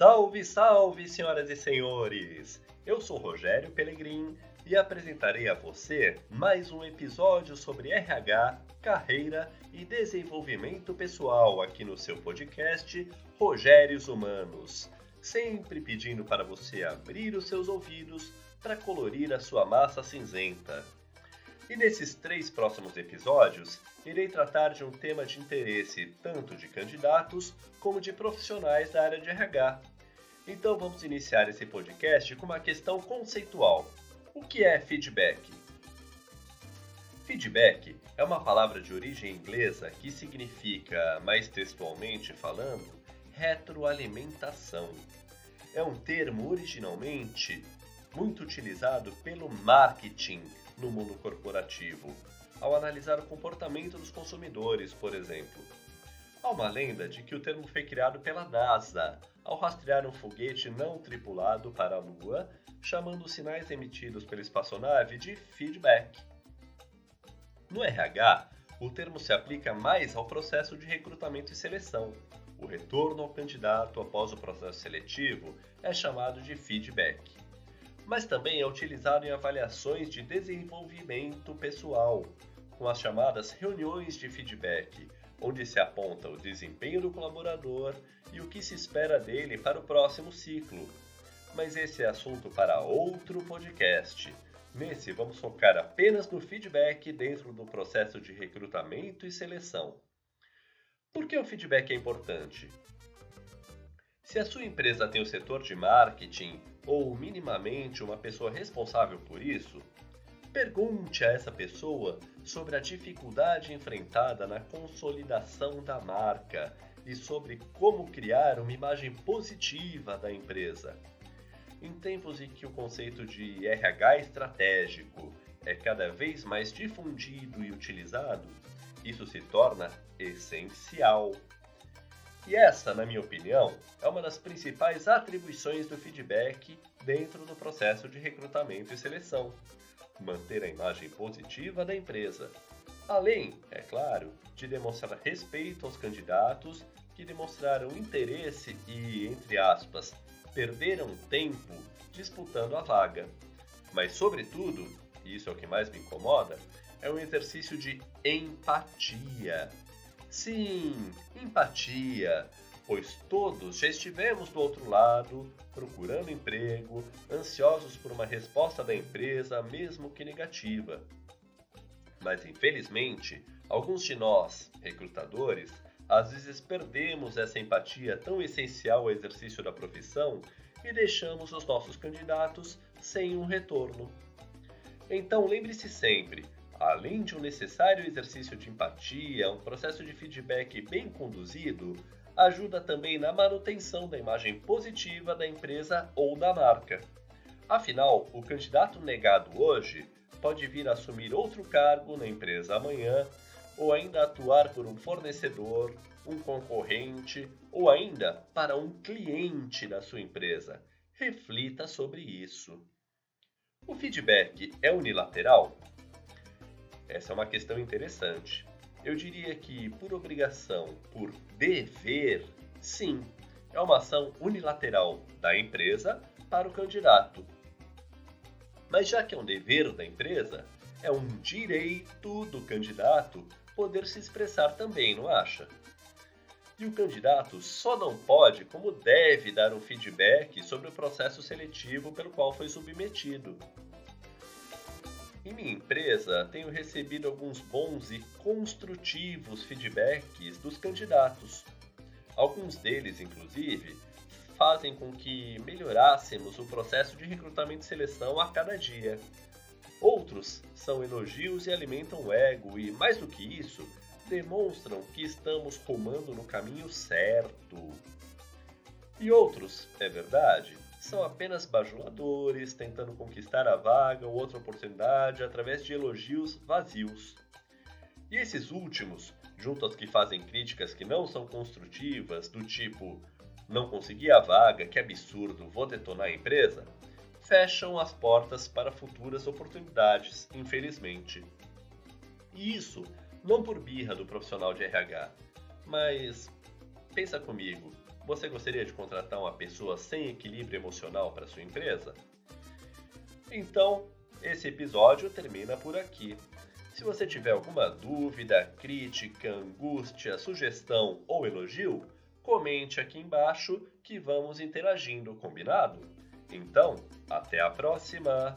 Salve, salve, senhoras e senhores! Eu sou Rogério Pelegrim e apresentarei a você mais um episódio sobre RH, carreira e desenvolvimento pessoal aqui no seu podcast Rogérios Humanos. Sempre pedindo para você abrir os seus ouvidos para colorir a sua massa cinzenta. E nesses três próximos episódios, irei tratar de um tema de interesse tanto de candidatos como de profissionais da área de RH. Então vamos iniciar esse podcast com uma questão conceitual. O que é feedback? Feedback é uma palavra de origem inglesa que significa, mais textualmente falando, retroalimentação. É um termo originalmente muito utilizado pelo marketing no mundo corporativo, ao analisar o comportamento dos consumidores, por exemplo. Há uma lenda de que o termo foi criado pela NASA ao rastrear um foguete não tripulado para a Lua chamando os sinais emitidos pela espaçonave de feedback. No RH, o termo se aplica mais ao processo de recrutamento e seleção. O retorno ao candidato após o processo seletivo é chamado de feedback. Mas também é utilizado em avaliações de desenvolvimento pessoal, com as chamadas reuniões de feedback, onde se aponta o desempenho do colaborador e o que se espera dele para o próximo ciclo, mas esse é assunto para outro podcast. Nesse, vamos focar apenas no feedback dentro do processo de recrutamento e seleção. Por que o feedback é importante? Se a sua empresa tem o setor de marketing ou minimamente uma pessoa responsável por isso, pergunte a essa pessoa sobre a dificuldade enfrentada na consolidação da marca e sobre como criar uma imagem positiva da empresa. Em tempos em que o conceito de RH estratégico é cada vez mais difundido e utilizado, isso se torna essencial. E essa, na minha opinião, é uma das principais atribuições do feedback dentro do processo de recrutamento e seleção. Manter a imagem positiva da empresa. Além, é claro, de demonstrar respeito aos candidatos que demonstraram interesse e, entre aspas, perderam tempo disputando a vaga. Mas, sobretudo, e isso é o que mais me incomoda, é um exercício de empatia. Sim, empatia, pois todos já estivemos do outro lado, procurando emprego, ansiosos por uma resposta da empresa, mesmo que negativa. Mas infelizmente, alguns de nós, recrutadores, às vezes perdemos essa empatia tão essencial ao exercício da profissão e deixamos os nossos candidatos sem um retorno. Então lembre-se sempre, além de um necessário exercício de empatia, um processo de feedback bem conduzido ajuda também na manutenção da imagem positiva da empresa ou da marca. Afinal, o candidato negado hoje pode vir assumir outro cargo na empresa amanhã ou ainda atuar por um fornecedor, um concorrente ou ainda para um cliente da sua empresa. Reflita sobre isso. O feedback é unilateral? Essa é uma questão interessante. Eu diria que, por obrigação, por dever, sim, é uma ação unilateral da empresa para o candidato. Mas já que é um dever da empresa, é um direito do candidato poder se expressar também, não acha? E o candidato só não pode, como deve, dar um feedback sobre o processo seletivo pelo qual foi submetido. Em minha empresa, tenho recebido alguns bons e construtivos feedbacks dos candidatos. Alguns deles, inclusive, fazem com que melhorássemos o processo de recrutamento e seleção a cada dia. Outros são elogios e alimentam o ego, e mais do que isso, demonstram que estamos rumando no caminho certo. E outros, é verdade, são apenas bajuladores tentando conquistar a vaga ou outra oportunidade através de elogios vazios. E esses últimos, junto aos que fazem críticas que não são construtivas, do tipo não consegui a vaga, que absurdo, vou detonar a empresa, fecham as portas para futuras oportunidades, infelizmente. E isso não por birra do profissional de RH, mas pensa comigo, Você gostaria de contratar uma pessoa sem equilíbrio emocional para sua empresa? Então, esse episódio termina por aqui. Se você tiver alguma dúvida, crítica, angústia, sugestão ou elogio, comente aqui embaixo que vamos interagindo, combinado? Então, até a próxima!